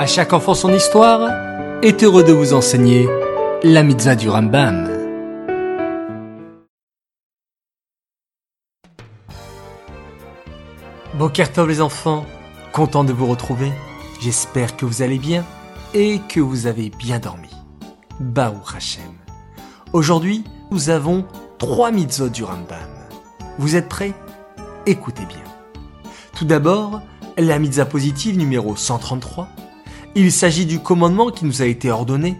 À chaque enfant son histoire est heureux de vous enseigner la mitzvah du Rambam. Bokertov les enfants, content de vous retrouver. J'espère que vous allez bien et que vous avez bien dormi. Baruch Hashem. Aujourd'hui, nous avons trois mitzvot du Rambam. Vous êtes prêts? Écoutez bien. Tout d'abord, la mitzvah positive numéro 133. Il s'agit du commandement qui nous a été ordonné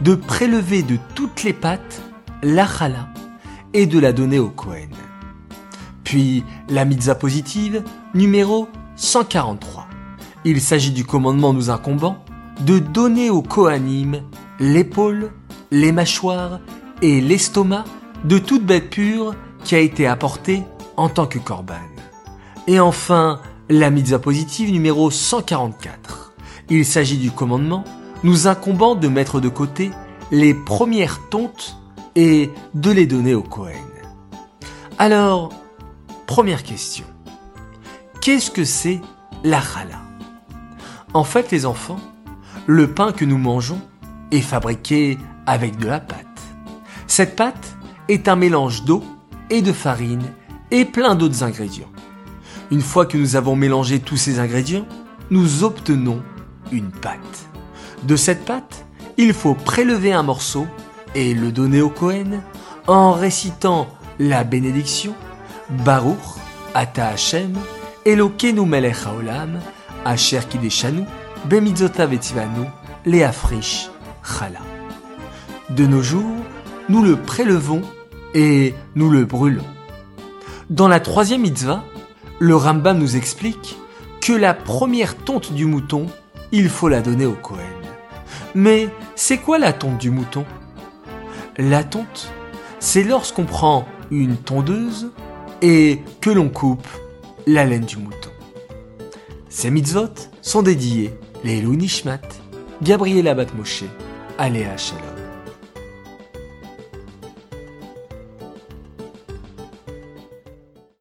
de prélever de toutes les pattes la chala et de la donner au Kohen. Puis la mitzvah positive numéro 143. Il s'agit du commandement nous incombant de donner au Kohanim l'épaule, les mâchoires et l'estomac de toute bête pure qui a été apportée en tant que korban. Et enfin, la mitzvah positive numéro 144. Il s'agit du commandement nous incombant de mettre de côté les premières tontes et de les donner au Kohen. Alors, première question. Qu'est-ce que c'est la challah En fait, les enfants, le pain que nous mangeons est fabriqué avec de la pâte. Cette pâte est un mélange d'eau et de farine et plein d'autres ingrédients. Une fois que nous avons mélangé tous ces ingrédients, nous obtenons une pâte. De cette pâte, il faut prélever un morceau et le donner au Kohen en récitant la bénédiction Baruch Ata Hashem Elokeinu melech haolam Asher kideshanu Bemitzota vetivanu Chala. De nos jours, nous le prélevons et nous le brûlons. Dans la troisième mitzvah, le Rambam nous explique que la première tonte du mouton, il faut la donner au Kohen. Mais c'est quoi la tonte du mouton? La tonte, c'est lorsqu'on prend une tondeuse et que l'on coupe la laine du mouton. Ces mitzvot sont dédiés les Nishmat, Gabriel Abat Moshe, Aléa Shalom.